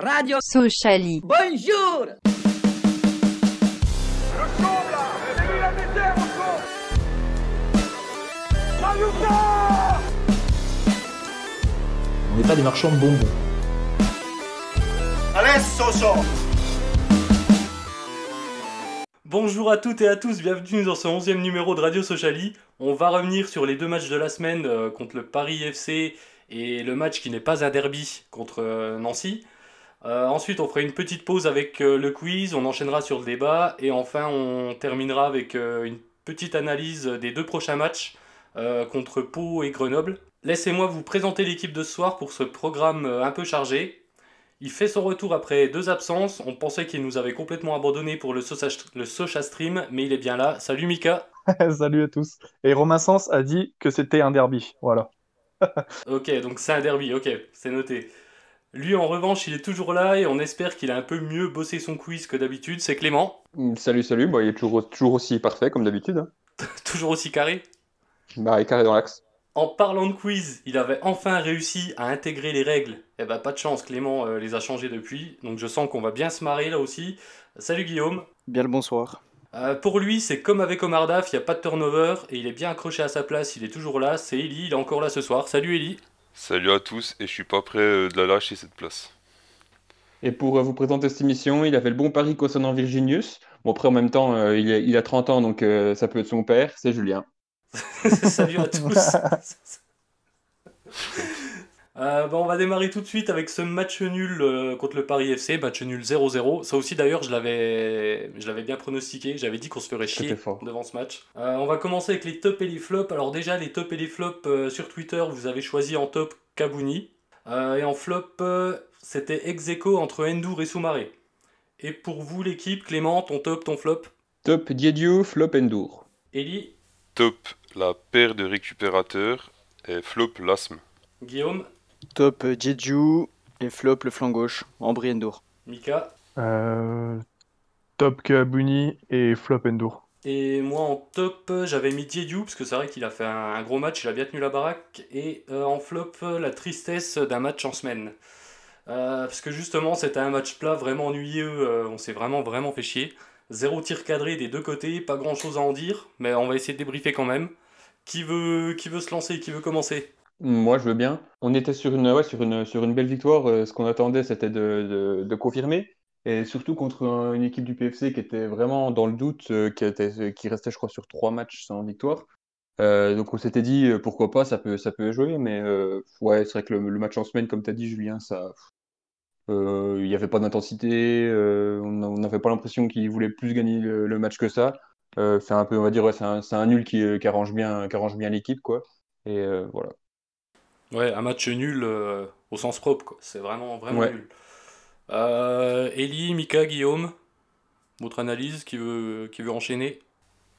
Radio Sociali. Bonjour On n'est pas des marchands de bonbons. Bonjour à toutes et à tous, bienvenue dans ce 11e numéro de Radio Sociali. On va revenir sur les deux matchs de la semaine euh, contre le Paris FC et le match qui n'est pas un derby contre euh, Nancy. Euh, ensuite, on fera une petite pause avec euh, le quiz, on enchaînera sur le débat et enfin on terminera avec euh, une petite analyse des deux prochains matchs contre Pau et Grenoble. Laissez-moi vous présenter l'équipe de ce soir pour ce programme un peu chargé. Il fait son retour après deux absences. On pensait qu'il nous avait complètement abandonné pour le Socha, le Socha Stream, mais il est bien là. Salut Mika. Salut à tous. Et Romain Sens a dit que c'était un derby. Voilà. Ok, donc c'est un derby, ok, c'est noté. Lui en revanche, il est toujours là et on espère qu'il a un peu mieux bossé son quiz que d'habitude. C'est Clément, Mm, Salut, salut, bah, il est toujours, toujours aussi parfait comme d'habitude. hein. toujours aussi carré. Bah, il est carré dans l'axe. En parlant de quiz, il avait enfin réussi à intégrer les règles. Eh ben pas de chance, Clément euh, les a changées depuis, donc je sens qu'on va bien se marrer là aussi. Salut Guillaume. Bien le bonsoir. Euh, pour lui, c'est comme avec Omar Daf, il n'y a pas de turnover et il est bien accroché à sa place, il est toujours là. C'est Eli, il est encore là ce soir. Salut Eli. Salut à tous et je suis pas prêt euh, de la lâcher cette place. Et pour euh, vous présenter cette émission, il avait le bon pari concernant Virginius. Bon, après, en même temps, euh, il, a, il a 30 ans, donc euh, ça peut être son père, c'est Julien. Salut à tous. Euh, bah, on va démarrer tout de suite avec ce match nul euh, contre le Paris FC, match nul 0-0. Ça aussi d'ailleurs je l'avais, je l'avais bien pronostiqué, j'avais dit qu'on se ferait chier devant ce match. Euh, on va commencer avec les tops et les flops. Alors déjà les tops et les flops euh, sur Twitter, vous avez choisi en top Kabouni. Euh, et en flop, euh, c'était ex aequo entre Endur et Soumaré. Et pour vous l'équipe, Clément, ton top, ton flop Top Diediou, flop Endur. Eli, Top, la paire de récupérateurs et flop l'asthme. Guillaume, Top euh, Jeju et flop le flanc gauche, Ambry Endur. Mika Euh, top Kabuni et flop Endur. Et moi en top, j'avais mis Diediou, parce que c'est vrai qu'il a fait un, un gros match, il a bien tenu la baraque. Et euh, en flop, la tristesse d'un match en semaine. Euh, parce que justement, c'était un match plat vraiment ennuyeux, euh, on s'est vraiment vraiment fait chier. Zéro tir cadré des deux côtés, pas grand chose à en dire, mais on va essayer de débriefer quand même. Qui veut, qui veut se lancer, qui veut commencer? Moi, je veux bien. On était sur une, belle victoire. euh, ce qu'on attendait, c'était de, confirmer. Et surtout contre un- une équipe du PFC qui était vraiment dans le doute, euh, qui, était, qui restait, je crois, sur trois matchs sans victoire. Euh, donc on s'était dit, euh, pourquoi pas, ça peut, jouer. Mais euh, ouais, c'est vrai que le, match en semaine, comme tu as dit, Julien, ça, euh, il n'y avait pas d'intensité. euh, on n'avait pas l'impression qu'il voulait plus gagner le, match que ça. Euh, c'est un peu, on va dire, c'est un, nul qui, euh, arrange bien, qui bien l'équipe. Et euh, voilà. Ouais, un match nul euh, au sens propre, quoi. C'est vraiment, vraiment Ouais. nul. Euh, Eli, Mika, Guillaume, votre analyse, qui veut, qui veut enchaîner?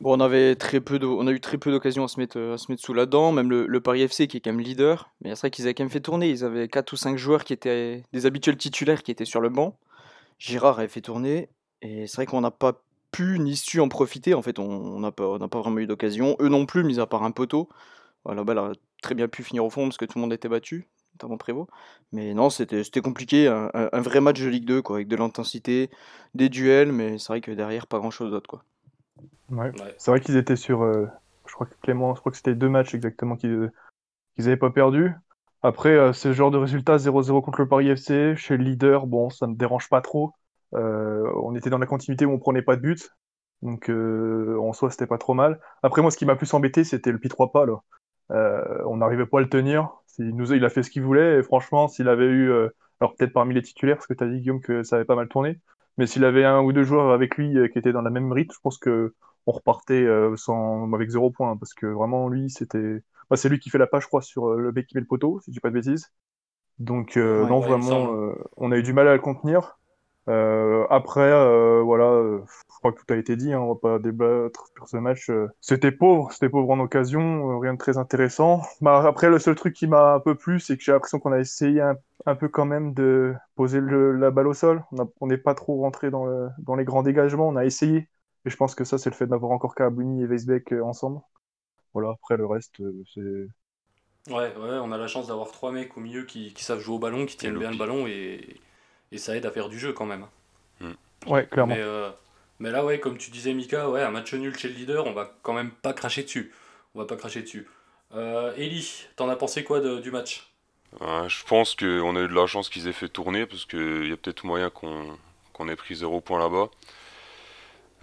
Bon, on avait très peu de- on a eu très peu d'occasions à se mettre, euh, à se mettre sous la dent, même le, le Paris FC qui est quand même leader. Mais c'est vrai qu'ils avaient quand même fait tourner. Ils avaient 4 ou 5 joueurs qui étaient des habituels titulaires qui étaient sur le banc. Girard avait fait tourner. Et c'est vrai qu'on n'a pas pu ni su en profiter. En fait, on on n'a pas, on pas vraiment eu d'occasion. Eux non plus, mis à part un poteau. Voilà, la balle a très bien pu finir au fond parce que tout le monde était battu, notamment Prévost. Mais non, c'était c'était compliqué. Un, vrai match de Ligue 2, quoi, avec de l'intensité, des duels. Mais c'est vrai que derrière, pas grand chose d'autre, quoi. Ouais. Ouais. C'est vrai qu'ils étaient sur. euh, je crois que Clément, je crois que c'était deux matchs exactement qu'ils n'avaient pas perdu. Après, euh, ce genre de résultat 0-0 contre le Paris FC, chez le leader, bon, ça me dérange pas trop. Euh, on était dans la continuité où on prenait pas de but. Donc, euh, en soi, c'était pas trop mal. Après, moi, ce qui m'a plus embêté, c'était le Pi3 pas, là. Euh, on n'arrivait pas à le tenir. Il, nous, a- il a fait ce qu'il voulait. Et franchement, s'il avait eu. euh, alors, peut-être parmi les titulaires, parce que tu as dit, Guillaume, que ça avait pas mal tourné. Mais s'il avait un ou deux joueurs avec lui euh, qui étaient dans la même rythme, je pense que on repartait sans, avec zéro point. Parce que vraiment, lui, c'était. Bah, c'est lui qui fait la page, je crois, sur le bec qui met le poteau, si je dis pas de bêtises. Donc, euh, Ouais, non, ouais, vraiment, euh, on a eu du mal à le contenir. Euh, après, euh, voilà, euh, je crois que tout a été dit, hein, on va pas débattre sur ce match. euh. C'était pauvre, c'était pauvre en occasion, euh, rien de très intéressant. Bah, après, le seul truc qui m'a un peu plu, c'est que j'ai l'impression qu'on a essayé un, un peu quand même de poser le- la balle au sol. On n'est pas trop rentré dans, le- dans les grands dégagements, on a essayé. Et je pense que ça, c'est le fait d'avoir encore Kabuni et Weisbeck ensemble. Voilà, après le reste, euh, c'est. Ouais, ouais, on a la chance d'avoir trois mecs au milieu qui, qui savent jouer au ballon, qui tiennent bien le ballon et, et ça aide à faire du jeu quand même. Ouais, clairement. Mais, euh, mais là, ouais, comme tu disais, Mika, ouais, un match nul chez le leader, on va quand même pas cracher dessus. On va pas cracher dessus. Euh, Eli, t'en as pensé quoi de- du match? Ouais, je pense qu'on a eu de la chance qu'ils aient fait tourner parce qu'il y a peut-être moyen qu'on qu'on ait pris zéro point là-bas.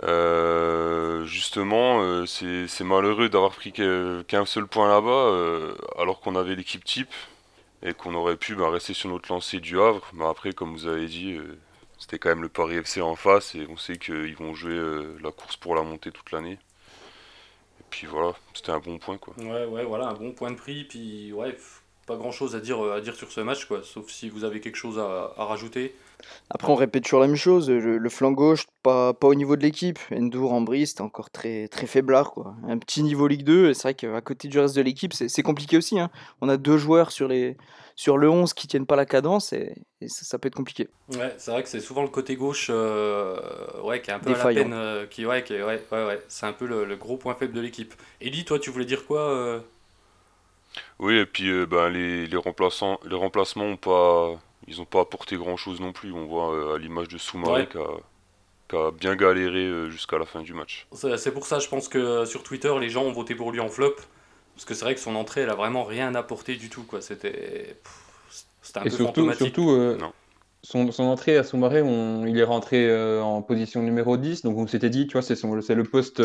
Euh, justement, euh, c'est c'est malheureux d'avoir pris qu'un seul point là-bas euh, alors qu'on avait l'équipe type et qu'on aurait pu bah, rester sur notre lancée du Havre. Mais après, comme vous avez dit, euh, c'était quand même le Paris FC en face et on sait qu'ils vont jouer euh, la course pour la montée toute l'année. Et puis voilà, c'était un bon point quoi. Ouais, ouais, voilà, un bon point de prix. Puis, ouais, pas grand chose à dire, euh, à dire sur ce match, quoi. Sauf si vous avez quelque chose à, à rajouter. Après, on répète toujours la même chose. Le, le flanc gauche, pas, pas au niveau de l'équipe. Endour en brise, c'était encore très, très faiblard. Quoi. Un petit niveau Ligue 2. et C'est vrai qu'à côté du reste de l'équipe, c'est c'est compliqué aussi. hein. On a deux joueurs sur, les, sur le 11 qui tiennent pas la cadence et, et ça, ça peut être compliqué. Ouais, c'est vrai que c'est souvent le côté gauche euh, ouais, qui est un peu à la Défaillant. peine. euh, qui, ouais, qui ouais, ouais, ouais, c'est un peu le, le gros point faible de l'équipe. Eli, toi, tu voulais dire quoi euh Oui, et puis euh, ben, les, les remplaçants, les remplacements ont pas, ils ont pas apporté grand-chose non plus. On voit euh, à l'image de Soumaré Ouais. qui a, qui a bien galéré euh, jusqu'à la fin du match. C'est pour ça, je pense que sur Twitter, les gens ont voté pour lui en flop. Parce que c'est vrai que son entrée, elle a vraiment rien apporté du tout. quoi. C'était un Et peu surtout, surtout euh, Non. son, son entrée à Soumaré, on, il est rentré euh, en position numéro 10, donc on s'était dit, tu vois, c'est son- c'est le poste,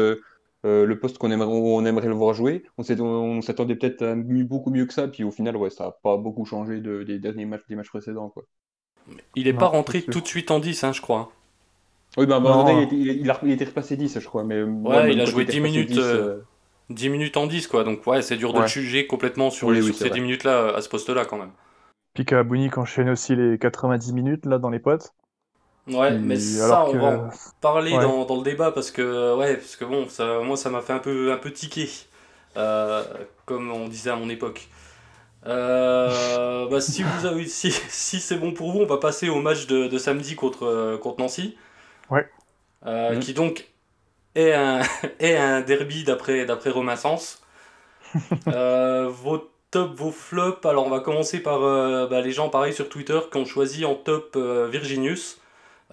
euh, euh, le poste qu'on aimerait, où on aimerait le voir jouer. On s'attendait peut-être à mieux- beaucoup mieux que ça, puis au final, ouais, ça n'a pas beaucoup changé de- des derniers matchs, des matchs précédents, quoi. Il est Non, pas rentré tout de suite en 10, hein, je crois. Oui, ben, donné, il, a- il était repassé 10, je crois, mais Ouais, il a joué était 10 repassé minutes, 10, euh, 10 minutes en 10, quoi. Donc, ouais, c'est dur de juger complètement sur, Oui, les- oui, sur c'est ces vrai. 10 minutes-là, euh, à ce poste-là, quand même. Puis Kabouni qui enchaîne aussi les 90 minutes là dans les potes. Ouais, mais ça, on que- va en parler Ouais. dans, dans le débat parce que, ouais, parce que bon, ça, moi, ça m'a fait un peu, un peu tiquer, euh, comme on disait à mon époque. Euh, bah, si vous avez, si, si c'est bon pour vous, on va passer au match de, de samedi contre, contre Nancy. Ouais. Euh, Mhm. Qui donc est un, est un derby d'après Romain Sens. Vos top, vos flops. Alors, on va commencer par bah, les gens, pareil, sur Twitter, qui ont choisi en top Virginius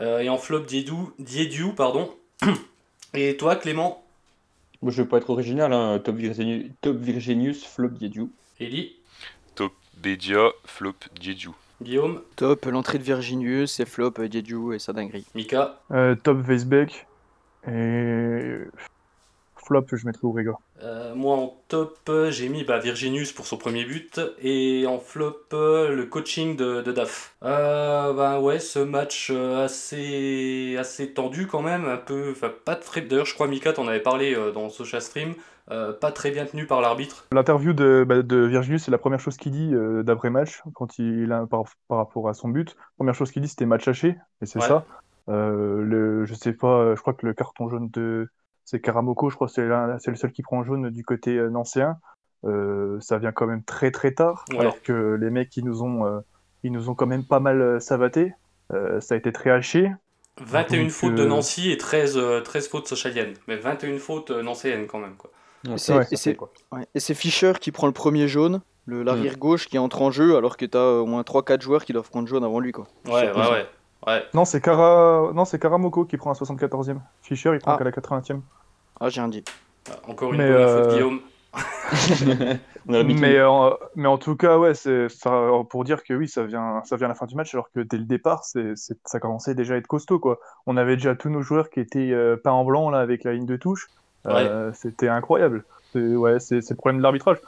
et en flop Diediou, pardon. Et toi, Clément Moi, je vais pas être original, hein, top, Virginius, top Virginius, flop Diediou. Eli Top Bédia, flop Diediou. Guillaume Top, l'entrée de Virginius, c'est flop, euh, Diediou et sa dinguerie. Mika Euh, top Weisbeck et flop je mettrais Ourega. Euh, moi en top, j'ai mis bah, Virginius pour son premier but et en flop le coaching de, de Daf. Euh, bah ouais, ce match euh, assez, assez tendu quand même, un peu, pas très. D'ailleurs, je crois Mika t'en avais parlé euh, dans Social Stream, euh, pas très bien tenu par l'arbitre. L'interview de, bah, de Virginius, c'est la première chose qu'il dit euh, d'après match quand il a par, par rapport à son but. Première chose qu'il dit c'était match haché et c'est Ouais. ça. Euh, le, je sais pas, je crois que le carton jaune de c'est Karamoko, je crois que c'est le seul qui prend jaune du côté euh, nancéen. Euh, ça vient quand même très très tard, Ouais. alors que les mecs ils nous ont euh, ils nous ont quand même pas mal savaté. Euh, ça a été très haché. 21 Donc, fautes de Nancy et 13, euh, 13 fautes socialiennes, mais 21 fautes euh, nancéennes quand même. Quoi. Ouais, c'est- ça et fait, c'est- quoi. Ouais. Et c'est Fischer qui prend le premier jaune, le l'arrière gauche qui entre en jeu, alors que t'as au moins 3-4 joueurs qui doivent prendre jaune avant lui. Quoi. Ouais, ouais, ouais. ouais. Non, c'est Kara... non, c'est Karamoko qui prend à 74e. Fischer il prend Ah. qu'à la 80e. Ah, j'ai rien dit. Encore une Mais, bonne faute, euh, Guillaume. Mais, euh, mais en tout cas, ouais, c'est pour dire que oui, ça vient, ça vient à la fin du match, alors que dès le départ, c'est, ça commençait déjà à être costaud, quoi. On avait déjà tous nos joueurs qui étaient euh, peints en blanc là avec la ligne de touche. Euh, C'était incroyable. C'est, ouais, c'est, le problème de l'arbitrage.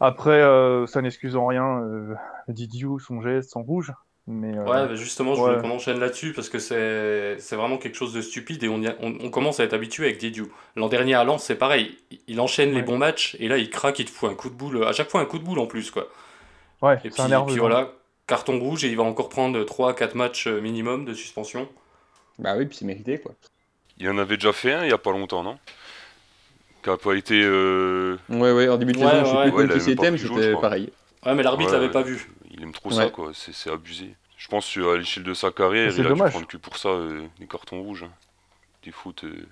Après, euh, ça n'excuse en rien euh, Didiou, son geste, son rouge. Mais euh, Ouais, bah justement, je voulais ouais. qu'on enchaîne là-dessus parce que c'est c'est vraiment quelque chose de stupide et on, y a- on, on commence à être habitué avec Diediou. L'an dernier à Lens, c'est pareil. Il- Il enchaîne les Ouais. bons matchs et là, il craque, il te fout un coup de boule. À chaque fois, un coup de boule en plus, quoi. ouais, Et c'est puis, un et nerveux. puis hein. voilà, carton rouge et il va encore prendre 3-4 matchs euh, minimum de suspension. Bah oui, puis c'est mérité, quoi. Il en avait déjà fait un il y a pas longtemps, non? Qui a pas été. euh, Ouais, ouais, en début de Ouais, saison, je sais ouais. plus Ouais, qui c'était, mais c'était crois. pareil. Ouais, mais l'arbitre Ouais, l'avait pas vu. Il aime trop ça, quoi. C'est c'est abusé. Je pense qu'à l'échelle de sa carrière, C'est il a dû dommage. prendre que pour ça euh, des cartons rouges. hein. Des fautes. euh,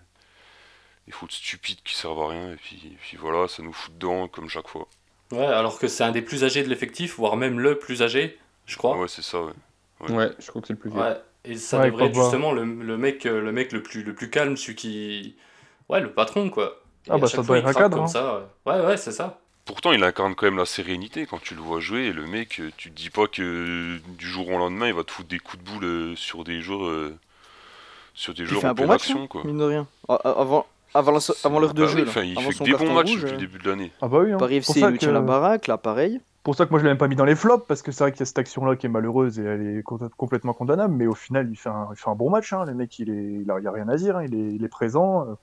Des fautes stupides qui servent à rien. Et puis, et puis voilà, ça nous fout dedans comme chaque fois. Ouais, alors que c'est un des plus âgés de l'effectif, voire même le plus âgé, je crois. Ouais, c'est ça, ouais. Ouais. Ouais, je crois que c'est le plus vieux. Ouais. Et ça Ouais, devrait être justement le, le mec, euh, le mec le plus, le plus calme, celui qui. Ouais, le patron, quoi. Et Ah bah, ça fois, doit être un cadre, comme hein. ça. Ouais, ouais, c'est ça. Pourtant, il incarne quand même la sérénité quand tu le vois jouer. Et le mec, euh, tu te dis pas que euh, du jour au lendemain, il va te foutre des coups de boule euh, sur des joueurs, euh, sur des Il fait en un bon pleine match, action, quoi. mine de rien. Avant, avant, la- C'est- avant l'heure de bah jeu, oui, là. enfin, il avant fait que des bons matchs rouge, depuis le début de l'année. Ah bah oui. Hein. Paris FC, tient la baraque, là, pareil. pour ça que moi je l'ai même pas mis dans les flops parce que c'est vrai qu'il y a cette action là qui est malheureuse et elle est co- complètement condamnable mais au final il fait un, il fait un bon match hein. le mec il est il a, il a rien à dire hein. il, est, il est présent euh.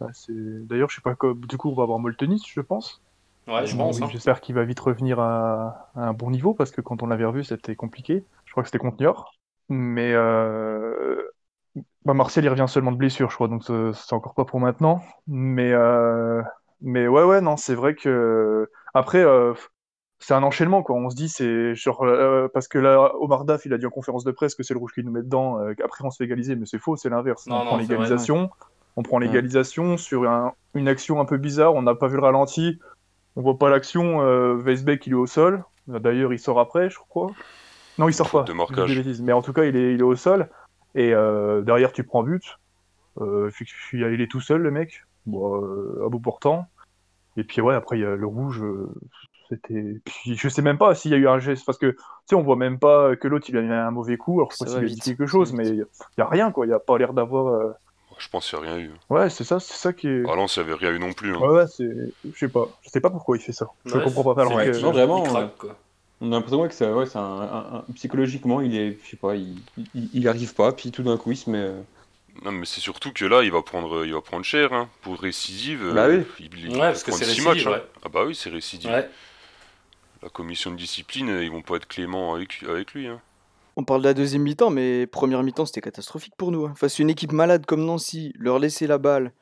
Bah, c'est d'ailleurs je sais pas du coup on va avoir Moltenis je pense Ouais, je pense. oui, hein. j'espère qu'il va vite revenir à, à un bon niveau parce que quand on l'avait revu c'était compliqué je crois que c'était contre Niort mais euh... bah, Martial il revient seulement de blessure je crois donc c'est encore pas pour maintenant mais euh... mais ouais ouais non c'est vrai que après euh, c'est un enchaînement quoi. On se dit c'est genre euh, parce que là Omar Daf il a dit en conférence de presse que c'est le rouge qui nous met dedans. euh, après on se fait égaliser, mais c'est faux, c'est l'inverse. On non, prend l'égalisation, on prend l'égalisation sur un- une action un peu bizarre. On n'a pas vu le ralenti, on voit pas l'action. Euh, Weisbeck il est au sol. D'ailleurs il sort après, je crois. Non il sort Faute pas. de marquage. Mais en tout cas il est, il est au sol et euh, derrière tu prends but. Euh, il est tout seul le mec. Bon, euh, à bout portant. Et puis ouais, après il y a le rouge, euh, c'était. Puis je sais même pas s'il y a eu un geste, parce que tu sais, on voit même pas que l'autre il a eu un mauvais coup. Alors je sais pas s'il a dit quelque chose, mais il y, a- il y a rien quoi. Il y a pas l'air d'avoir. Euh, Je pense qu'il n'y a rien eu. Ouais, c'est ça, c'est ça qui est. À Lens, il n'y avait rien eu non plus. hein. Ouais, ouais, c'est. Je sais pas. Je sais pas pourquoi il fait ça. Je Ouais, comprends pas. Alors que- Non, vraiment, il euh, craque, quoi. On a l'impression que c'est ouais, c'est un, un- un- psychologiquement, il est, je sais pas, il, il, il arrive pas, puis tout d'un coup, il se met. euh, Non, mais c'est surtout que là, il va prendre, il va prendre cher. hein. Pour récidive, euh, Bah oui. il, il Ouais, parce que c'est récidive, matchs. hein. ouais. Ah bah oui, c'est récidive. Ouais. La commission de discipline, euh, ils vont pas être cléments avec, avec lui. hein. On parle de la deuxième mi-temps, mais première mi-temps, c'était catastrophique pour nous. hein. Face à une équipe malade comme Nancy, leur laisser la balle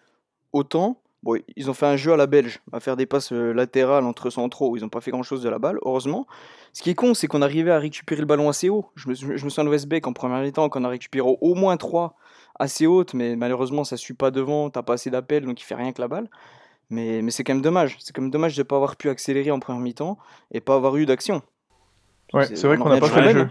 autant. Bon, ils ont fait un jeu à la belge, à faire des passes euh, latérales entre centraux. Ils n'ont pas fait grand-chose de la balle, heureusement. Ce qui est con, c'est qu'on arrivait à récupérer le ballon assez haut. Je me, je me souviens de Westbeck en première mi-temps, qu'on a récupéré au moins 3 assez hautes, mais malheureusement, ça ne suit pas devant. T'as pas assez d'appels, donc il fait rien que la balle. Mais, mais c'est quand même dommage. C'est quand même dommage de ne pas avoir pu accélérer en première mi-temps et pas avoir eu d'action. Ouais, c'est vrai qu'on n'a pas fait le jeu.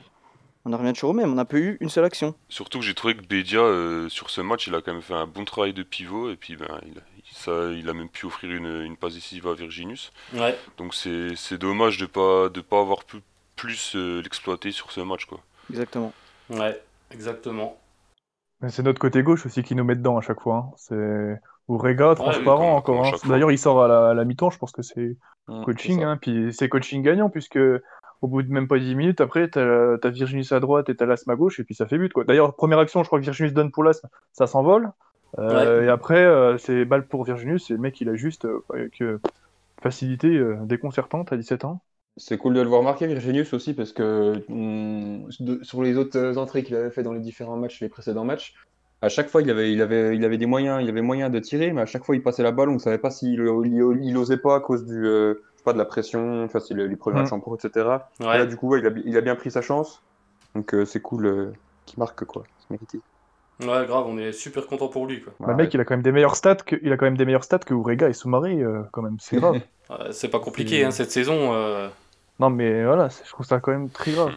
On en revient toujours au même, on n'a pas eu une seule action. Surtout que j'ai trouvé que Bédia, euh, sur ce match, il a quand même fait un bon travail de pivot. Et puis, ben, il, a- ça, il a même pu offrir une, une passe décisive à Virginius. Ouais. Donc, c'est dommage de pas, de pas avoir pu plus euh, l'exploiter sur ce match. Quoi. Exactement. Ouais, exactement. C'est notre côté gauche aussi qui nous met dedans à chaque fois. hein. C'est Ourega, oui, transparent comme- encore. hein. D'ailleurs, il sort à la, mi-temps, je pense que c'est Mm, coaching, hein, puis c'est coaching gagnant, puisque au bout de même pas 10 minutes, après, t'as as Virginius à droite et t'as Lasme à gauche, et puis ça fait but, quoi. D'ailleurs, première action, je crois que Virginius donne pour Lasme, ça s'envole. Euh, Et après, euh, c'est balle pour Virginius, et le mec, il a juste euh, avec facilité euh, déconcertante à 17 ans. C'est cool de le voir marquer, Virginius aussi, parce que mm, de- sur les autres entrées qu'il avait fait dans les différents matchs, les précédents matchs, à chaque fois il avait, il avait, il avait des moyens, il avait moyen de tirer, mais à chaque fois il passait la balle, on ne savait pas s'il il, il osait pas à cause du, pas, de la pression, enfin, s'il les premiers Mm. matchs en pro, etc. Ouais. Là, du coup, ouais, il, a, il a bien pris sa chance, donc euh, c'est cool euh, qu'il marque, quoi. C'est mérité. Ouais, grave, on est super content pour lui, quoi. Bah, le mec, il a quand même des meilleurs stats que, il a quand même des meilleurs stats que Ourega et Soumaré, euh, quand même, c'est grave. C'est pas compliqué, Et- hein, cette saison. euh, non, mais voilà, c'est- je trouve ça quand même très grave.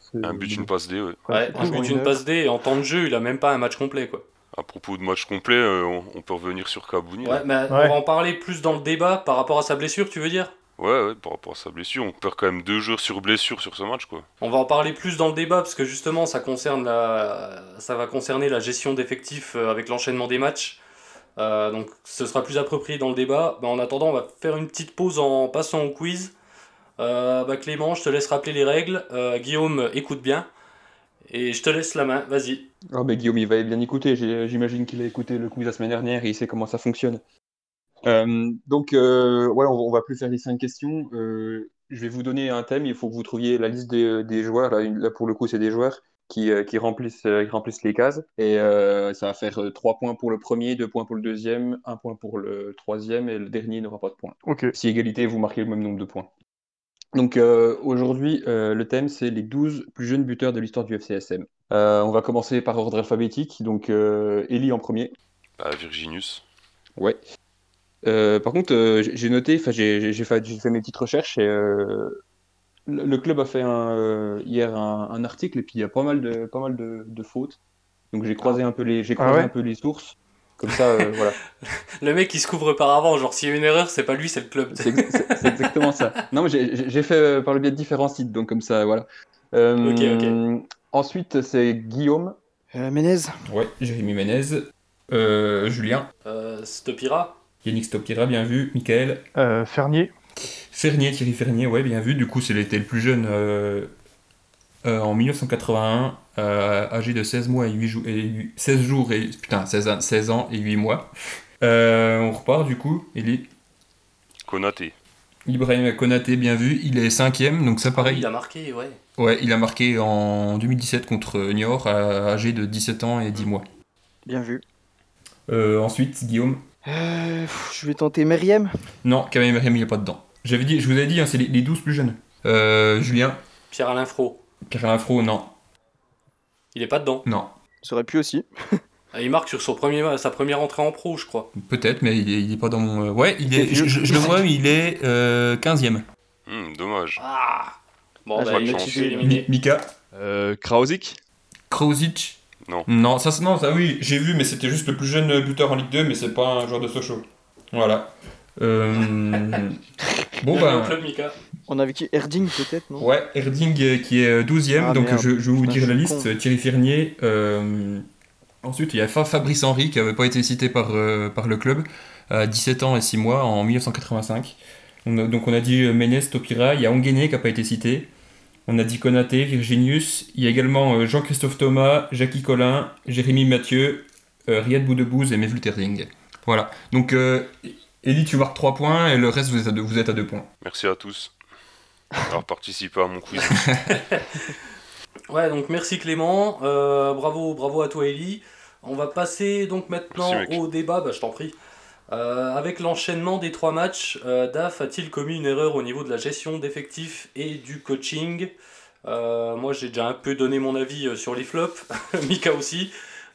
C'est- Un but, une passe D, ouais. Ouais, Ouais, c'est un but, une passe D, et en temps de jeu, il a même pas un match complet, quoi. À propos de match complet, euh, on, on peut revenir sur Kabouni. Ouais, on va en parler plus dans le débat par rapport à sa blessure, tu veux dire? Ouais, ouais, par rapport à sa blessure, on perd quand même deux joueurs sur blessure sur ce match. quoi. On va en parler plus dans le débat parce que justement ça concerne la, ça va concerner la gestion d'effectifs euh, avec l'enchaînement des matchs. Euh, donc ce sera plus approprié dans le débat. Bah, en attendant, on va faire une petite pause en passant au quiz. Euh, bah, Clément, je te laisse rappeler les règles. Euh, Guillaume, écoute bien. Et je te laisse la main, vas-y. Ah, mais Guillaume, il va bien écouter. J'imagine qu'il a écouté le quiz la semaine dernière et il sait comment ça fonctionne. Euh, donc, euh, ouais, on, on va plus faire les cinq questions. Euh, je vais vous donner un thème. Il faut que vous trouviez la liste des, des joueurs. Là, pour le coup, c'est des joueurs qui, euh, qui remplissent, euh, qui remplissent les cases. Et euh, ça va faire euh, trois points pour le premier, deux points pour le deuxième, un point pour le troisième et le dernier n'aura pas de points. Ok. Si égalité, vous marquez le même nombre de points. Donc euh, aujourd'hui, euh, le thème, c'est les 12 plus jeunes buteurs de l'histoire du FCSM. Euh, on va commencer par ordre alphabétique. Donc euh, Eli en premier. Bah, Virginius. Ouais. Euh, par contre, euh, j'ai noté, enfin j'ai fait, mes petites recherches et euh, le le club a fait un, euh, hier un, un article et puis il y a pas mal de, pas mal de, de fautes. Donc j'ai croisé un peu les, j'ai Ah croisé ouais un peu les sources. Comme ça, euh, voilà. Le mec, il se couvre par avant. Genre, s'il y a une erreur, c'est pas lui, c'est le club. C'est ex- c'est- c'est exactement ça. Non, mais j'ai- fait euh, par le biais de différents sites, donc comme ça, voilà. Euh, Ok, Ensuite, c'est Guillaume. Euh, Menez Ouais, Jérémy Ménez. Euh, Julien. Euh, Stopira. Yannick Stopira, bien vu. Michael. Euh, Fernier, Fernier, Thierry Fernier, ouais, bien vu. Du coup, c'est était le plus jeune euh, en 1981, euh, âgé de 16 mois et 8 jours, et 8 16 jours et putain, 16 ans, 16 ans et 8 mois. Euh, on repart du coup. Il est Konaté. Ibrahim Konaté, bien vu. Il est cinquième, donc ça pareil. Il a marqué, ouais. Ouais, il a marqué en 2017 contre Niort, à- âgé de 17 ans et 10 mois. Bien vu. Euh, ensuite, Guillaume. Euh, je vais tenter Meriem. Non, quand même, il n'est pas dedans. J'avais dit, je vous avais dit, hein, c'est les, les 12 plus jeunes. Euh, Julien. Pierre-Alain Fro. Karin Afro, non. Il est pas dedans. Non. Ça aurait pu aussi. Ah, Il marque sur son premier, sa première entrée en pro, je crois. Peut-être, mais il est, il est pas dans mon. euh, Ouais, il est, je, vieux. je- je le vois, il est euh, 15ème. Hmm, dommage. Ah Bon, Ah, bah, il est éliminé. Mika? Euh, Krauzik Krauzic? Non. Non, ça, c'est- non, ça oui, j'ai vu, mais c'était juste le plus jeune buteur en Ligue 2, mais c'est pas un joueur de Sochaux. Voilà. Euh, bon, bah. club, Mika. On avait qui Erding peut-être, non? Ouais, Erding euh, qui est 12ème, Ah, donc merde. je, je vais vous dire la liste. Thierry Fernier. euh, ensuite, il y a Fa- Fabrice Henry qui n'avait pas été cité par, euh, par le club, à 17 ans et 6 mois en 1985. On a- donc on a dit euh, Ménez, Topira, il y a Onguené qui n'a pas été cité. On a dit Konaté, Virginius. Il y a également euh, Jean-Christophe Thomas, Jackie Collin, Jérémy Mathieu, euh, Riyad Boudebouz et Mevlut Erding. Voilà. Donc, Elie, tu marques 3 points et le reste, vous êtes à 2, vous êtes à deux points. Merci à tous d'avoir participé à mon quiz. Ouais, donc merci Clément. Euh, bravo, bravo à toi, Ellie. On va passer donc maintenant Merci, au débat, bah, je t'en prie. Euh, avec l'enchaînement des trois matchs, euh, DAF a-t-il commis une erreur au niveau de la gestion d'effectifs et du coaching? Euh, Moi, j'ai déjà un peu donné mon avis sur les flops, Mika aussi.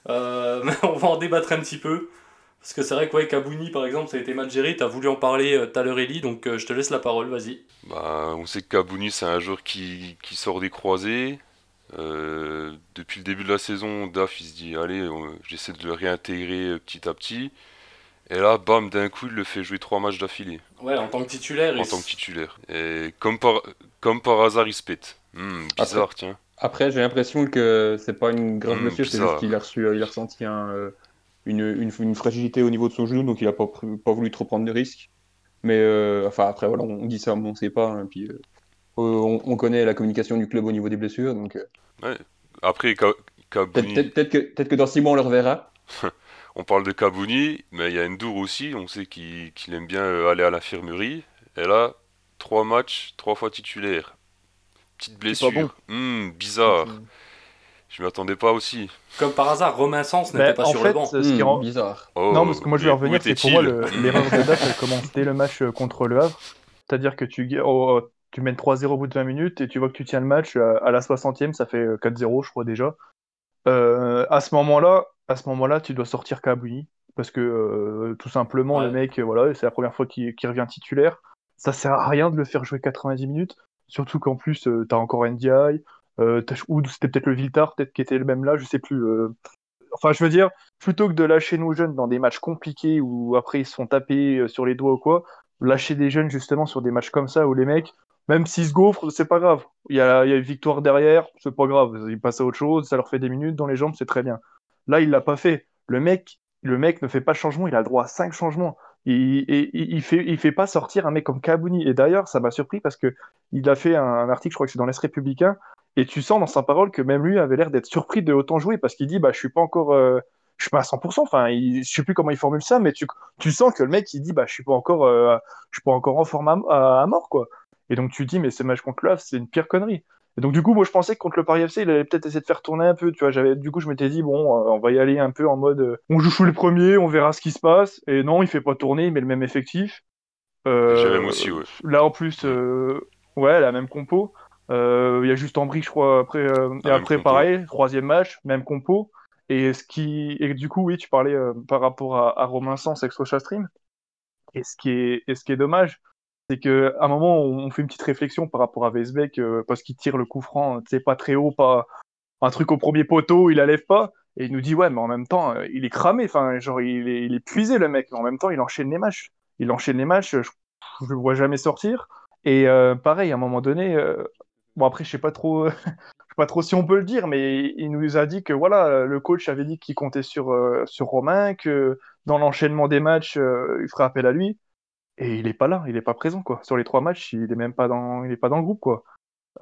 Euh, mais on va en débattre un petit peu. Parce que c'est vrai que ouais, Kabouni, par exemple, ça a été mal géré. Tu as voulu en parler euh, tout à l'heure, Ellie, donc euh, je te laisse la parole, vas-y. Bah, on sait que Kabouni, c'est un joueur qui, qui sort des croisés. Euh, depuis le début de la saison, Daf, il se dit, allez, j'essaie de le réintégrer petit à petit. Et là, bam, d'un coup, il le fait jouer trois matchs d'affilée Ouais, en tant que titulaire. en il- tant que titulaire. Et comme par, comme par hasard, il se pète. Hmm, bizarre, tiens. Après, j'ai l'impression que c'est pas une grave Hmm, blessure, c'est juste qu'il a reçu, il a ressenti un, euh, une, une, une fragilité au niveau de son genou, donc il a pas, pas voulu trop prendre de risques. Mais euh, enfin, après, voilà, on dit ça, mais on sait pas. hein, puis, euh, on, on connaît la communication du club au niveau des blessures, donc euh, Après, Ka- peut-être Kabouni, peut-être- peut-être que, peut-être que dans six mois, on le reverra. on parle de Kabouni, mais il y a Ndour aussi, on sait qu'il aime bien euh, aller à l'infirmerie. Et là, trois matchs, trois fois titulaire. Petite blessure. bon. Hmm, bizarre. Je m'y attendais pas aussi. Comme par hasard, Romain Sens Mais n'était pas en sur fait, le banc. ce qui Hmm, rend- bizarre. Oh, Non, parce que moi je vais revenir, c'est pour moi le- l'erreur de DAF, elle commence dès le match euh, contre le Havre. C'est-à-dire que tu, oh, oh, tu mènes 3-0 au bout de 20 minutes et tu vois que tu tiens le match euh, à la 60e, ça fait euh, 4-0, je crois déjà. Euh, à ce moment-là, à ce moment-là, tu dois sortir Kabouni parce que euh, tout simplement Ouais. le mec, euh, voilà, c'est la première fois qu'il qu'il revient titulaire. Ça sert à rien de le faire jouer 90 minutes, surtout qu'en plus euh, t'as encore NDI, euh, ou c'était peut-être le Viltar, peut-être qui était le même là, je sais plus. euh. Enfin, je veux dire, plutôt que de lâcher nos jeunes dans des matchs compliqués où après ils se font taper euh, sur les doigts ou quoi, lâcher des jeunes justement sur des matchs comme ça où les mecs, même s'ils se gaufrent, c'est pas grave. Il y a, une victoire derrière, c'est pas grave. Ils passent à autre chose, ça leur fait des minutes dans les jambes, c'est très bien. Là, il l'a pas fait. Le mec, le mec ne fait pas de changement, il a le droit à 5 changements. Il, il, fait, il fait pas sortir un mec comme Kabouni. Et d'ailleurs, ça m'a surpris parce que il a fait un article, je crois que c'est dans l'Est républicain, et tu sens dans sa parole que même lui avait l'air d'être surpris de autant jouer parce qu'il dit bah je suis pas encore euh, je suis pas à 100%, enfin il, je sais plus comment il formule ça mais tu, tu sens que le mec il dit bah je suis pas encore euh, je suis pas encore en forme à, à- à mort quoi. Et donc tu dis mais ce match contre le Havre, c'est une pire connerie. Et donc du coup moi je pensais que contre le Paris FC il allait peut-être essayer de faire tourner un peu, tu vois, j'avais du coup je m'étais dit bon euh, on va y aller un peu en mode on joue sous les premiers, on verra ce qui se passe et non, il fait pas tourner, il met le même effectif. Jérém aussi, ouais. Là en plus ouais, la même compo. Euh, Il y a juste Ambry, je crois, après, euh, et même après pareil, troisième match, même compo. Et ce qui, et du coup, oui, tu parlais euh, par rapport à, à Romain Sens, ex Stream. Et ce qui est, et ce qui est dommage, c'est que à un moment, on fait une petite réflexion par rapport à Weisbeck euh, parce qu'il tire le coup franc, tu sais, pas très haut, pas un truc au premier poteau, il la lève pas. Et il nous dit, ouais, mais en même temps, euh, il est cramé, enfin, genre, il est, il est puisé, le mec, mais en même temps, il enchaîne les matchs. Il enchaîne les matchs, je, je le vois jamais sortir. Et euh, pareil, à un moment donné, bon, après, je sais pas trop, je sais pas trop si on peut le dire, mais il nous a dit que, voilà, le coach avait dit qu'il comptait sur, euh, Romain, que dans l'enchaînement des matchs, euh, il ferait appel à lui. Et il est pas là, il est pas présent, quoi. Sur les trois matchs, il est même pas dans, il est pas dans le groupe, quoi.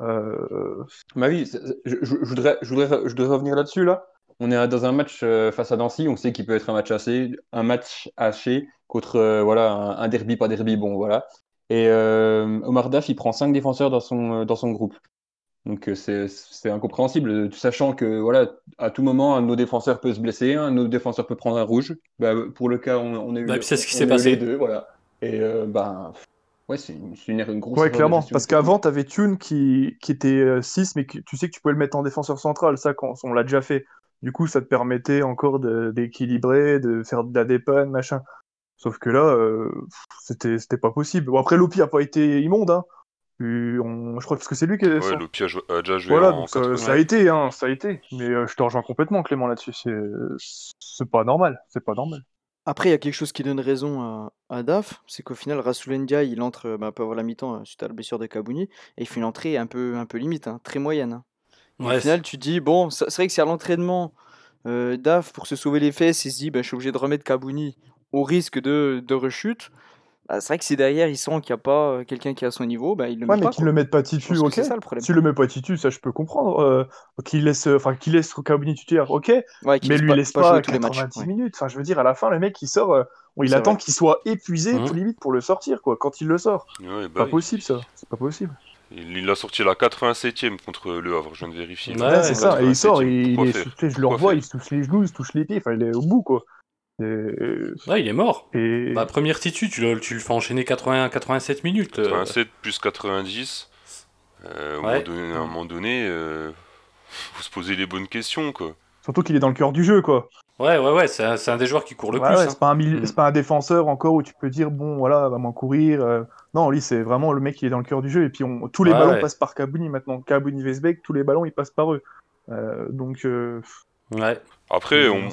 Euh, Bah oui, je, voudrais, revenir là-dessus, là. On est dans un match euh, face à Nancy, on sait qu'il peut être un match haché, un match haché contre euh, voilà, un derby, pas derby, bon, voilà. Et euh, Omar Daf, il prend cinq défenseurs dans son, euh, dans son groupe. Donc euh, c'est c'est incompréhensible, sachant que voilà, à tout moment, un de nos défenseurs peut se blesser, un de nos défenseurs peut prendre un rouge. Bah, pour le cas, on, on a eu, Bah, c'est ce qui s'est passé. les deux, voilà. Et euh, bah, ouais, c'est une, une, une grosse Ouais, erreur de clairement. Parce qu'avant, tu avais Thune qui, qui était 6, mais tu sais que tu pouvais le mettre en défenseur central. Ça, quand, on l'a déjà fait. Du coup, ça te permettait encore de- d'équilibrer, de, faire de la dépanne, machin. Sauf que là, euh, c'était c'était pas possible. Bon, après, Lopi a pas été immonde. Hein. Et on- je crois que c'est lui qui est. Ouais, Lopi a, jou- a déjà joué Voilà, en donc ça, 80. ça a été, hein, ça a été. Mais euh, je te rejoins complètement, Clément, là-dessus. C'est c'est pas normal. C'est pas normal. Après, il y a quelque chose qui donne raison à, à Daf, c'est qu'au final, Rassoul Ndiaye, il entre euh, bah, peu avant la mi-temps euh, suite à la blessure de Kabouni, et il fait une entrée un peu, un peu limite, hein, très moyenne. hein. Ouais, au final, tu te dis, bon, c'est vrai que c'est à l'entraînement, euh, Daf, pour se sauver les fesses, il se dit, bah, je suis obligé de remettre Kabouni au risque de, de rechute. Bah, c'est vrai que si derrière, il sent qu'il n'y a pas euh, quelqu'un qui est à son niveau, bah, il le Ouais, met mais pas. qu'il quoi. le mette pas titu, ok. c'est ça le problème. S'il le met pas titu, ça je peux comprendre. Euh, qu'il laisse, enfin, qu'il laisse Kabuni titulaire, ok. Ouais, qu'il Mais laisse lui pas- laisse pas pas, jouer tous les matchs, 90 ouais. minutes. Enfin, je veux dire, à la fin, le mec il sort, euh, il C'est attend vrai. qu'il soit épuisé, pour limite pour le sortir, quoi. Quand il le sort, Ouais, bah pas possible ça. C'est pas possible. Il l'a sorti à la 87ème contre Le Havre, je viens de vérifier. Ouais, c'est ça. Et il sort, 87e. il, il Pourquoi est faire soufflé, je le revois, il se touche les genoux, il se touche les pieds. Enfin, il est au bout, quoi. Et, Ouais, il est mort. et- Bah, première titu, tu le, tu le fais enchaîner 80, 87 minutes. euh, 87 plus 90. Euh, Ouais. donné- à un moment donné, euh, faut se poser les bonnes questions, quoi. surtout qu'il est dans le cœur du jeu, quoi. Ouais, ouais, ouais, c'est un, c'est un des joueurs qui court le Ouais, plus. ouais, hein. c'est pas un mili- Mm. c'est pas un défenseur encore où tu peux dire bon voilà va m'en courir. euh. Non, lui c'est vraiment le mec qui est dans le cœur du jeu et puis on... tous les Ouais, ballons ouais. passent par Kabouni maintenant. Kabouni Vesbeck, tous les ballons ils passent par eux. Euh, donc euh, Ouais. Après, on,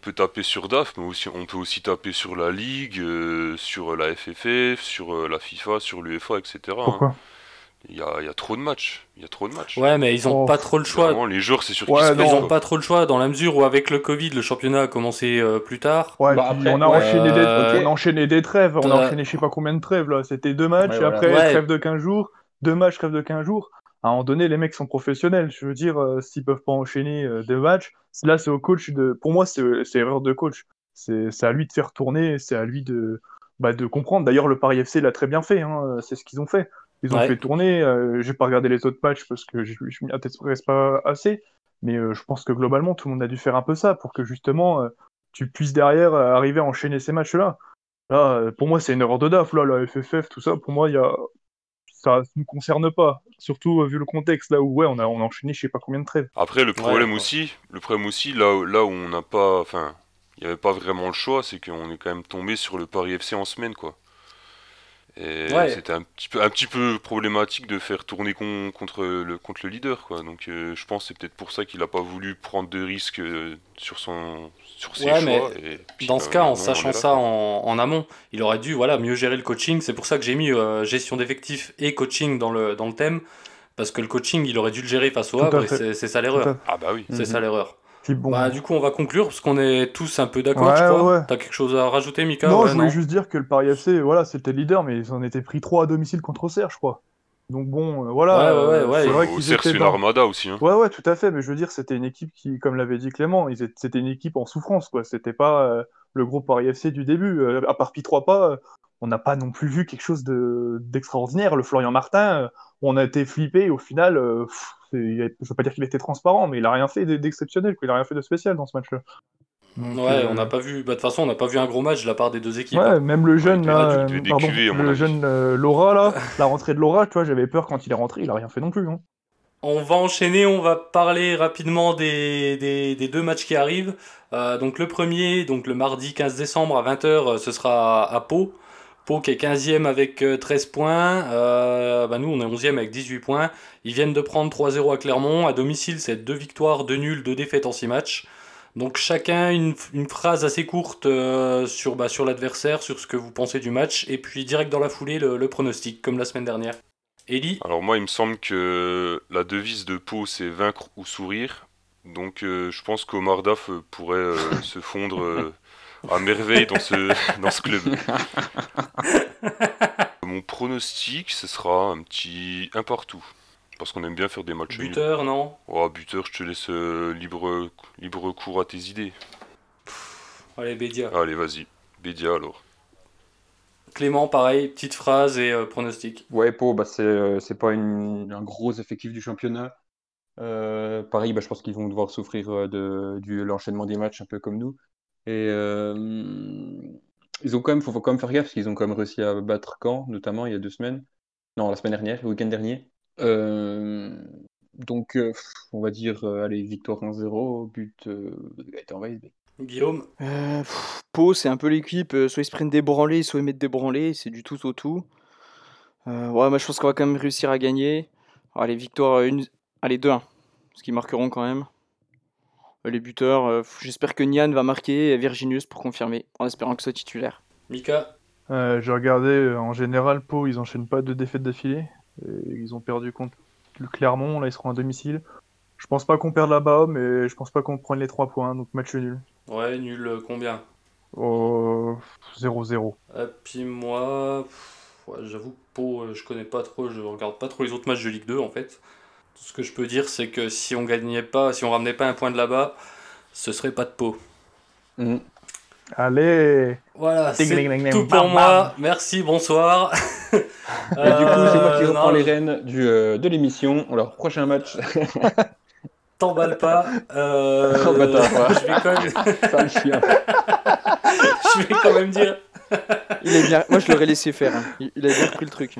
peut taper sur DAF, mais aussi, on peut aussi taper sur la Ligue, euh, sur la FFF, sur euh, la FIFA, sur l'UEFA, etc. hein. Pourquoi? Il y, a, il y a trop de matchs. Il y a trop de matchs. Ouais, mais ils ont Oh, pas trop le choix. Vraiment, les joueurs, c'est sur Ouais, qui se non. Ils pèse, ont quoi. pas trop le choix dans la mesure où avec le Covid, le championnat a commencé euh, plus tard. Ouais, Bah, après, on a ouais, enchaîné des on a enchaîné des trêves, on a enchaîné je sais pas combien de trêves là. C'était deux matchs Ouais, et voilà. après Ouais. trêve de 15 jours, deux matchs trêve de 15 jours. À un moment donné, les mecs sont professionnels. Je veux dire, euh, s'ils peuvent pas enchaîner euh, deux matchs, là c'est au coach de. Pour moi, c'est erreur de coach. C'est à lui de faire tourner, c'est à lui de bah, de comprendre. D'ailleurs, le Paris FC l'a très bien fait. Hein, c'est ce qu'ils ont fait. Ils ont Ouais. fait tourner. Euh, J'ai pas regardé les autres matchs parce que je, je m'y intéresse pas assez. Mais euh, je pense que globalement, tout le monde a dû faire un peu ça pour que justement euh, tu puisses derrière euh, arriver à enchaîner ces matchs-là. Là, euh, pour moi, c'est une erreur de DAF. Là, la FFF, tout ça, pour moi, il y a ça ne nous concerne pas. Surtout euh, vu le contexte là où ouais, on a, on a enchaîné je sais pas combien de trêves. Après, le problème aussi, le problème aussi, là, où- là où on n'a pas, enfin, il n'y avait pas vraiment le choix, c'est qu'on est quand même tombé sur le Paris FC en semaine, quoi. Et Ouais. c'était un petit peu, un petit peu problématique de faire tourner con- contre le contre le leader, quoi. Donc, euh, je pense que c'est peut-être pour ça qu'il n'a pas voulu prendre de risques euh, sur son, sur ses Ouais, mais choix. et puis, Dans bah, ce cas, en sachant là, ça en, en amont, il aurait dû voilà, mieux gérer le coaching. C'est pour ça que j'ai mis euh, gestion d'effectifs et coaching dans le, dans le thème. Parce que le coaching, il aurait dû le gérer face au Havre c'est ça l'erreur. Ah bah oui. C'est Mhm. ça l'erreur. Puis bon. Bah, du coup, on va conclure parce qu'on est tous un peu d'accord, Ouais, je crois. ouais. T'as quelque chose à rajouter, Mika non, Ouais, je voulais juste dire que le Paris FC, voilà, c'était le leader, mais ils en étaient pris 3 à domicile contre Auxerre, je crois. Donc bon, euh, voilà. Ouais, ouais, ouais, euh, ouais. c'est vrai qu'ils c'est une armada aussi. Hein. Ouais, ouais, tout à fait. Mais je veux dire, c'était une équipe qui, comme l'avait dit Clément, étaient- c'était une équipe en souffrance, quoi. C'était pas euh, le groupe Paris FC du début. Euh, à part Pi 3 pas, euh, on n'a pas non plus vu quelque chose de d'extraordinaire. Le Florian Martin, euh, on a été flippé. Au final, euh, pff, c'est- il a- je veux pas dire qu'il était transparent, mais il a rien fait d'exceptionnel. Il a rien fait de spécial dans ce match-là. Donc, Ouais, euh, on n'a pas vu. Bah, de toute façon, on n'a pas vu un gros match de la part des deux équipes. Ouais, hein. même le jeune là, euh, pardon, le jeune euh, Laura là, la rentrée de Laura, tu vois, j'avais peur quand il est rentré, il a rien fait non plus. Hein. On va enchaîner, on va parler rapidement des, des, des deux matchs qui arrivent. Euh, donc le premier, donc le mardi 15 décembre à 20h, ce sera à, à Pau Pau qui est 15e avec 13 points. bah nous, on est 11e avec 18 points. Ils viennent de prendre 3-0 à Clermont. À domicile, c'est deux victoires, deux nuls, deux défaites en 6 matchs. Donc chacun une, phrase assez courte sur, bah, sur l'adversaire, sur ce que vous pensez du match, et puis direct dans la foulée le, pronostic, comme la semaine dernière. Eli Alors moi, il me semble que la devise de Pau, c'est vaincre ou sourire. Donc je pense qu'Omar Daf pourrait se fondre à merveille dans ce, dans ce club. Mon pronostic, ce sera un petit un partout. Parce qu'on aime bien faire des matchs Buteur, non? Oh, buteur, je te laisse euh, libre, libre cours à tes idées. allez, Bédia. Allez, vas-y. Bédia alors. Clément, pareil, petite phrase et euh, pronostic. Ouais, Pau, bah, c'est, euh, c'est pas un gros effectif du championnat. pareil, bah, je pense qu'ils vont devoir souffrir de, du, l'enchaînement des matchs un peu comme nous. Et euh, ils ont quand même, faut, quand même faire gaffe parce qu'ils ont quand même réussi à battre Caen, notamment il y a deux semaines. Non, la semaine dernière, le week-end dernier. Euh, donc, euh, on va dire, allez, victoire 1-0, but euh, en Guillaume? Pau, c'est un peu l'équipe, soit ils se prennent des branlés, soit ils mettent des branlés, c'est du tout au tout. ouais, moi je pense qu'on va quand même réussir à gagner. Allez, victoire, une... allez, 2-1, ce qui marqueront quand même. Euh, les buteurs, euh, j'espère que Nian va marquer et Virginius pour confirmer, en espérant que ce soit titulaire. Mika euh, J'ai regardé, en général, Pau, ils enchaînent pas de défaites d'affilée. Ils ont perdu contre le Clermont, là ils seront à domicile. Je pense pas qu'on perde là-bas, mais je pense pas qu'on prenne les 3 points, donc match nul. Ouais, nul combien? 0-0. Et puis moi, j'avoue, Pau, je connais pas trop, je regarde pas trop les autres matchs de Ligue 2 en fait. Tout ce que je peux dire, c'est que si on gagnait pas, si on ramenait pas un point de là-bas, ce serait pas de peau. Mm. Allez Voilà, c'est tout pour moi. Merci, bonsoir. Et du coup, c'est moi qui euh, reprends les rênes du, euh, de l'émission. Alors, prochain match. T'emballes pas. Euh, je vais quand même... je vais quand même dire... Il est bien... Moi, je l'aurais laissé faire. Hein. Il a bien pris le truc.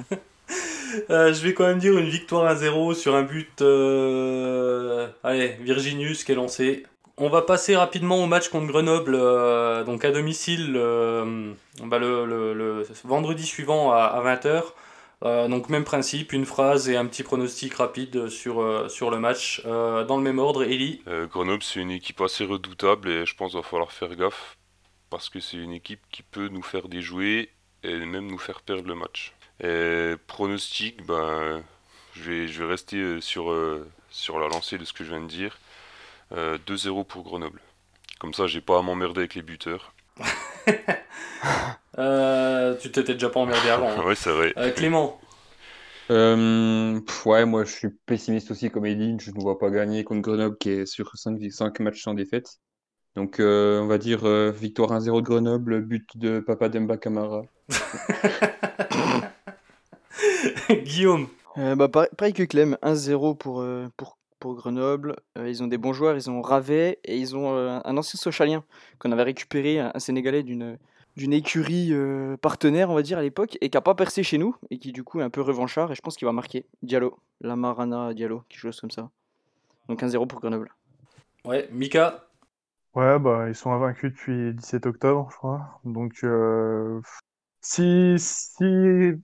Euh, je vais quand même dire une victoire à 0 sur un but. Euh, allez, Virginius qui est lancé. On va passer rapidement au match contre Grenoble, euh, donc à domicile, bah, le, vendredi suivant à, 20h. donc même principe, une phrase et un petit pronostic rapide sur, sur le match. dans le même ordre, Eli Grenoble, c'est une équipe assez redoutable et je pense qu'il va falloir faire gaffe parce que c'est une équipe qui peut nous faire déjouer et même nous faire perdre le match. Et pronostic, ben, je, vais, je vais rester euh, sur, euh, sur la lancée de ce que je viens de dire. 2-0 euh, pour Grenoble. Comme ça, j'ai pas à m'emmerder avec les buteurs. tu t'étais déjà pas emmerdé avant. Hein. oui, c'est vrai. Clément Ouais, moi je suis pessimiste aussi comme Eline. Je ne vois pas gagner contre Grenoble qui est sur 5, 5 matchs sans défaite. Donc on va dire victoire 1-0 de Grenoble, but de Papa Demba Camara. Guillaume euh, bah, pareil, que Clem, 1-0 pour, euh, pour, pour Grenoble. Euh, ils ont des bons joueurs, ils ont Ravet et ils ont un ancien Sochalien qu'on avait récupéré, un, Sénégalais d'une d'une écurie partenaire, on va dire, à l'époque, et qui n'a pas percé chez nous, et qui du coup est un peu revanchard, et je pense qu'il va marquer. Diallo, la Marana Diallo, qui joue comme ça. Donc 1-0 pour Grenoble. Ouais, Mika Ouais, bah ils sont invaincus depuis 17 octobre, je crois. Donc si, si,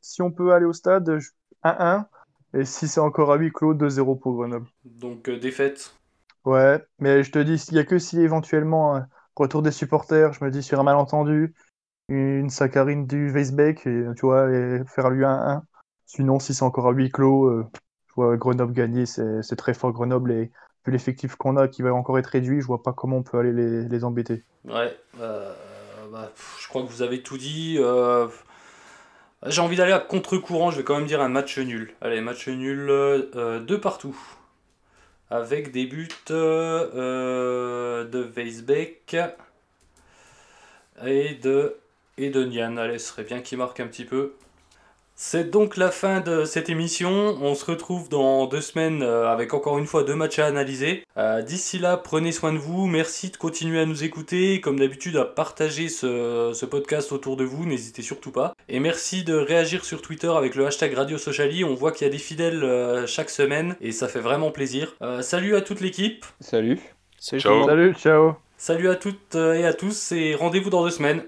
si on peut aller au stade, 1-1. Et si c'est encore à 8 clos, 2-0 pour Grenoble. Donc euh, défaite. Ouais, mais je te dis, il n'y a que si éventuellement euh, retour des supporters, je me dis sur un malentendu, une saccharine du Weisbeck, et tu vois, et faire lui 1-1. Sinon, si c'est encore à 8 clos, euh, je vois Grenoble gagner, c'est très fort Grenoble, et vu l'effectif qu'on a qui va encore être réduit, je vois pas comment on peut aller les, les embêter. Ouais, bah, je crois que vous avez tout dit. J'ai envie d'aller à contre-courant, je vais quand même dire un match nul. Allez, match nul euh, de partout. Avec des buts euh, de Weisbeck et de, et de Nian. Allez, ce serait bien qu'il marque un petit peu. C'est donc la fin de cette émission. On se retrouve dans deux semaines euh, avec encore une fois deux matchs à analyser. Euh, d'ici là, prenez soin de vous. Merci de continuer à nous écouter. Comme d'habitude, à partager ce, podcast autour de vous. N'hésitez surtout pas. Et merci de réagir sur Twitter avec le hashtag Radio Sociali. On voit qu'il y a des fidèles euh, chaque semaine et ça fait vraiment plaisir. salut à toute l'équipe. Salut. Salut, ciao. Salut, ciao. Salut à toutes et à tous et rendez-vous dans deux semaines.